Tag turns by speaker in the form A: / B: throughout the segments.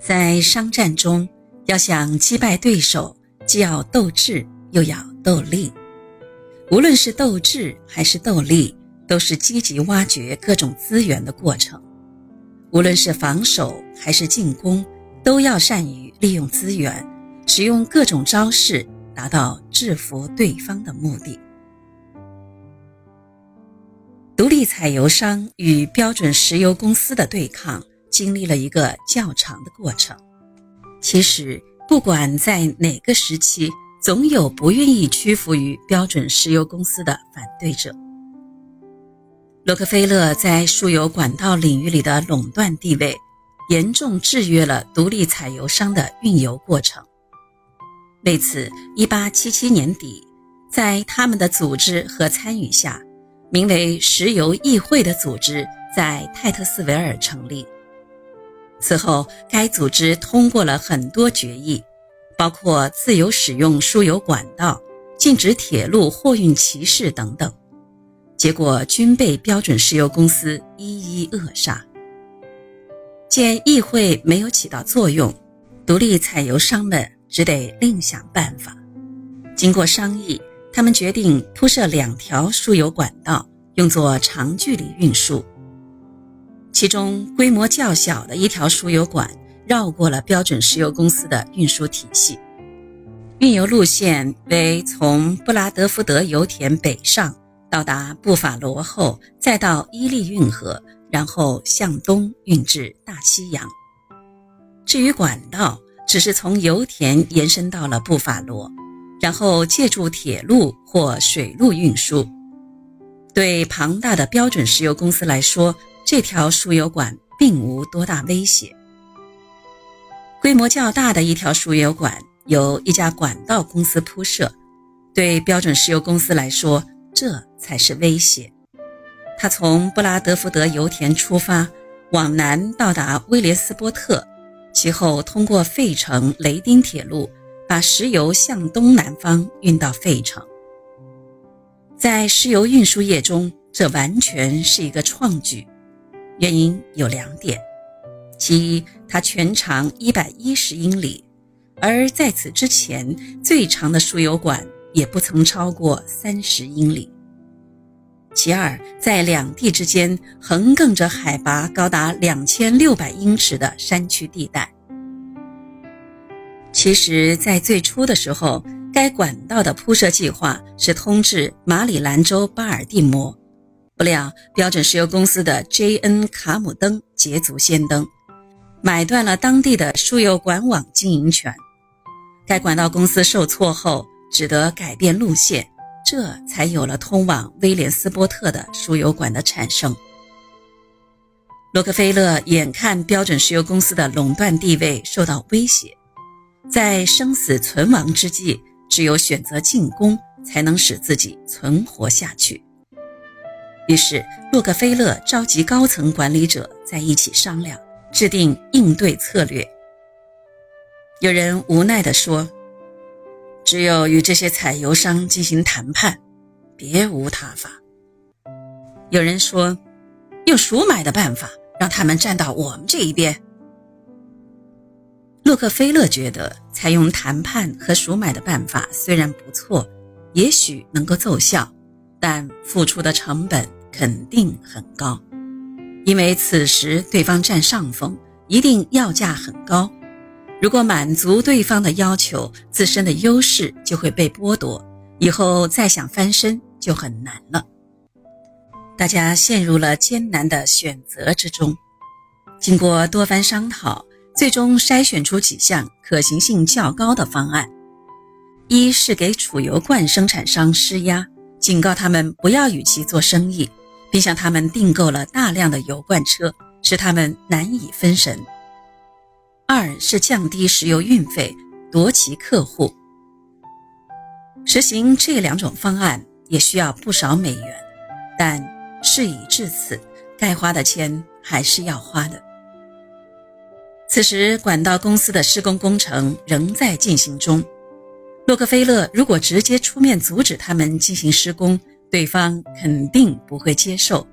A: 在商战中，要想击败对手，既要斗智，又要斗力。无论是斗智还是斗力，都是积极挖掘各种资源的过程。无论是防守还是进攻，都要善于利用资源，使用各种招式，达到制服对方的目的。独立采油商与标准石油公司的对抗。经历了一个较长的过程。其实，不管在哪个时期，总有不愿意屈服于标准石油公司的反对者。洛克菲勒在输油管道领域里的垄断地位，严重制约了独立采油商的运油过程。为此，1877年底，在他们的组织和参与下，名为石油议会的组织在泰特斯维尔成立。此后，该组织通过了很多决议，包括自由使用输油管道、禁止铁路货运歧视等等，结果均被标准石油公司一一扼杀。见议会没有起到作用，独立采油商们只得另想办法。经过商议，他们决定铺设两条输油管道，用作长距离运输。其中规模较小的一条输油管绕过了标准石油公司的运输体系，运油路线为从布拉德福德油田北上，到达布法罗后，再到伊利运河，然后向东运至大西洋。至于管道，只是从油田延伸到了布法罗，然后借助铁路或水路运输。对庞大的标准石油公司来说，这条输油管并无多大威胁。规模较大的一条输油管由一家管道公司铺设，对标准石油公司来说，这才是威胁。它从布拉德福德油田出发，往南到达威廉斯波特，其后通过费城雷丁铁路，把石油向东南方运到费城。在石油运输业中，这完全是一个创举。原因有两点：其一，它全长一百一十英里，而在此之前最长的输油管也不曾超过三十英里；其二，在两地之间横亘着海拔高达两千六百英尺的山区地带。其实，在最初的时候，该管道的铺设计划是通至马里兰州巴尔的摩。不料，标准石油公司的 J.N. 卡姆登捷足先登，买断了当地的输油管网经营权。该管道公司受挫后，只得改变路线，这才有了通往威廉斯波特的输油管的产生。洛克菲勒眼看标准石油公司的垄断地位受到威胁，在生死存亡之际，只有选择进攻，才能使自己存活下去。于是，洛克菲勒召集高层管理者在一起商量，制定应对策略。有人无奈地说：“只有与这些采油商进行谈判，别无他法。”有人说：“用赎买的办法，让他们站到我们这一边。”洛克菲勒觉得，采用谈判和赎买的办法虽然不错，也许能够奏效。但付出的成本肯定很高，因为此时对方占上风，一定要价很高。如果满足对方的要求，自身的优势就会被剥夺，以后再想翻身就很难了。大家陷入了艰难的选择之中。经过多番商讨，最终筛选出几项可行性较高的方案：一是给储油罐生产商施压。警告他们不要与其做生意，并向他们订购了大量的油罐车，使他们难以分神。二是降低石油运费，夺其客户。实行这两种方案也需要不少美元，但事已至此，该花的钱还是要花的。此时，管道公司的施工工程仍在进行中。洛克菲勒如果直接出面阻止他们进行施工，对方肯定不会接受。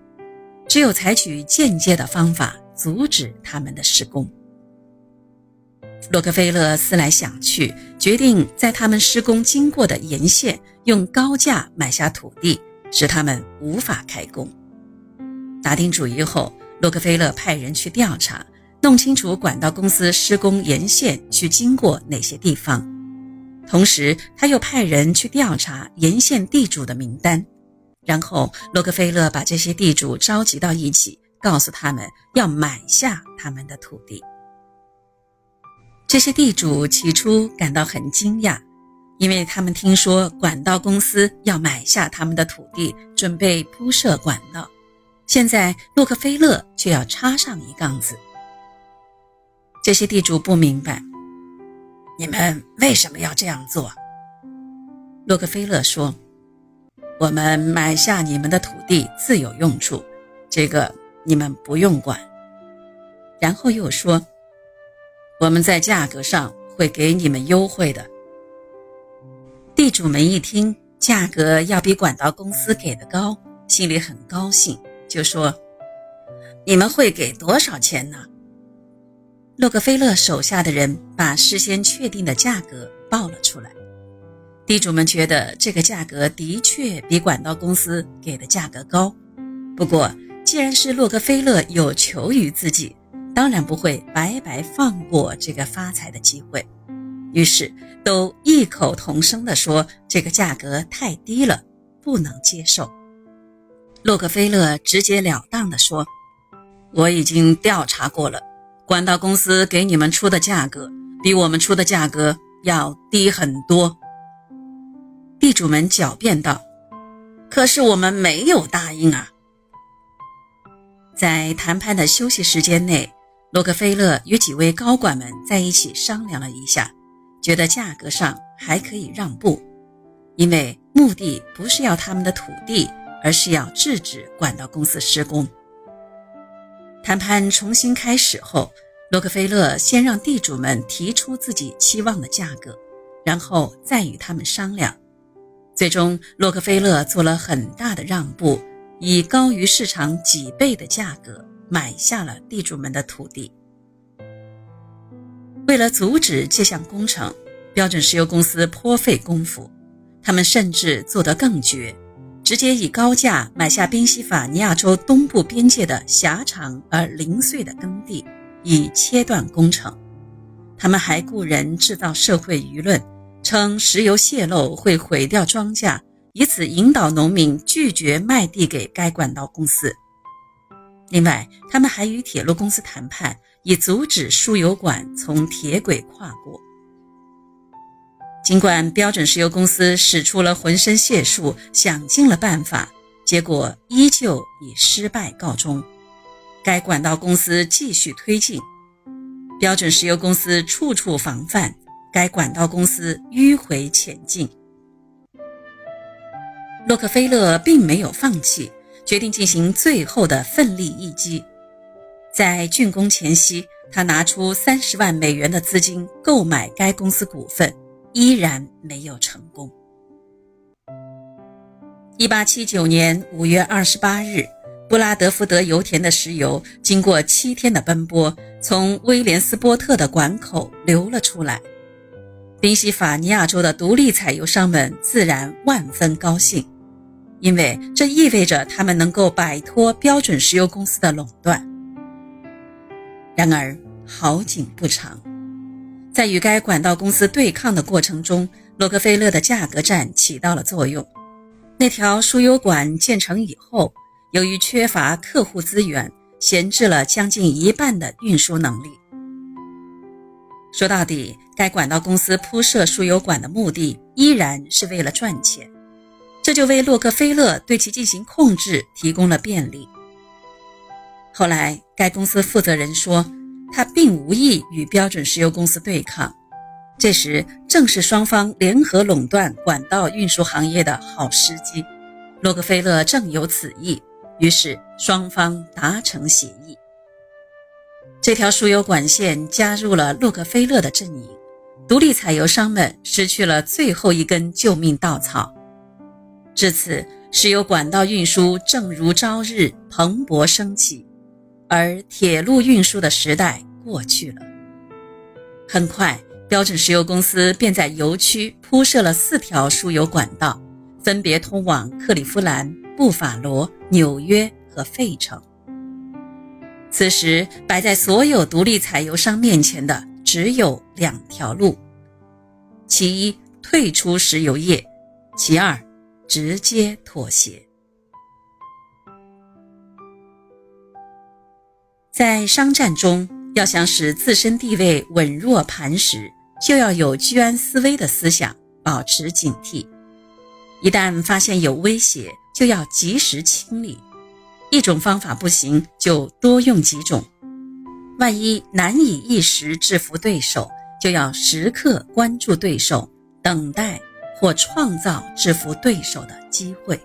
A: 只有采取间接的方法阻止他们的施工。洛克菲勒思来想去，决定在他们施工经过的沿线用高价买下土地，使他们无法开工。打定主意后，洛克菲勒派人去调查，弄清楚管道公司施工沿线需经过哪些地方。同时，他又派人去调查沿线地主的名单。然后，洛克菲勒把这些地主召集到一起，告诉他们要买下他们的土地。这些地主起初感到很惊讶，因为他们听说管道公司要买下他们的土地，准备铺设管道。现在洛克菲勒却要插上一杠子。这些地主不明白，你们为什么要这样做？洛克菲勒说：“我们买下你们的土地自有用处，这个你们不用管。”然后又说。我们在价格上会给你们优惠的。地主们一听价格要比管道公司给的高，心里很高兴，就说：“你们会给多少钱呢？”洛克菲勒手下的人把事先确定的价格报了出来。地主们觉得这个价格的确比管道公司给的价格高，不过既然是洛克菲勒有求于自己。当然不会白白放过这个发财的机会，于是都异口同声地说：“这个价格太低了，不能接受。”洛克菲勒直截了当地说：“我已经调查过了，管道公司给你们出的价格比我们出的价格要低很多。”地主们狡辩道：“可是我们没有答应啊！”在谈判的休息时间内。洛克菲勒与几位高管们在一起商量了一下，觉得价格上还可以让步，因为目的不是要他们的土地，而是要制止管道公司施工。谈判重新开始后，洛克菲勒先让地主们提出自己期望的价格，然后再与他们商量。最终，洛克菲勒做了很大的让步，以高于市场几倍的价格。买下了地主们的土地。为了阻止这项工程，标准石油公司颇费功夫。他们甚至做得更绝，直接以高价买下宾夕法尼亚州东部边界的狭长而零碎的耕地，以切断工程。他们还雇人制造社会舆论，称石油泄漏会毁掉庄稼，以此引导农民拒绝卖地给该管道公司。另外，他们还与铁路公司谈判，以阻止输油管从铁轨跨过。尽管标准石油公司使出了浑身解数，想尽了办法，结果依旧以失败告终。该管道公司继续推进，标准石油公司处处防范，该管道公司迂回前进。洛克菲勒并没有放弃。决定进行最后的奋力一击，在竣工前夕，他拿出三十万美元的资金购买该公司股份，依然没有成功。一八七九年五月二十八日，布拉德福德油田的石油经过七天的奔波，从威廉斯波特的管口流了出来。宾夕法尼亚州的独立采油商们自然万分高兴。因为这意味着他们能够摆脱标准石油公司的垄断。然而好景不长，在与该管道公司对抗的过程中，洛克菲勒的价格战起到了作用。那条输油管建成以后，由于缺乏客户资源，闲置了将近一半的运输能力。说到底，该管道公司铺设输油管的目的依然是为了赚钱。这就为洛克菲勒对其进行控制提供了便利。后来，该公司负责人说，他并无意与标准石油公司对抗。这时正是双方联合垄断管道运输行业的好时机。洛克菲勒正有此意，于是双方达成协议。这条输油管线加入了洛克菲勒的阵营，独立采油商们失去了最后一根救命稻草。至此，石油管道运输正如朝日蓬勃升起，而铁路运输的时代过去了。很快，标准石油公司便在油区铺设了四条输油管道，分别通往克利夫兰、布法罗、纽约和费城。此时，摆在所有独立采油商面前的只有两条路：其一，退出石油业；其二，直接妥协。在商战中，要想使自身地位稳若磐石，就要有居安思危的思想，保持警惕。一旦发现有威胁，就要及时清理。一种方法不行，就多用几种。万一难以一时制服对手，就要时刻关注对手，等待或创造制服对手的机会。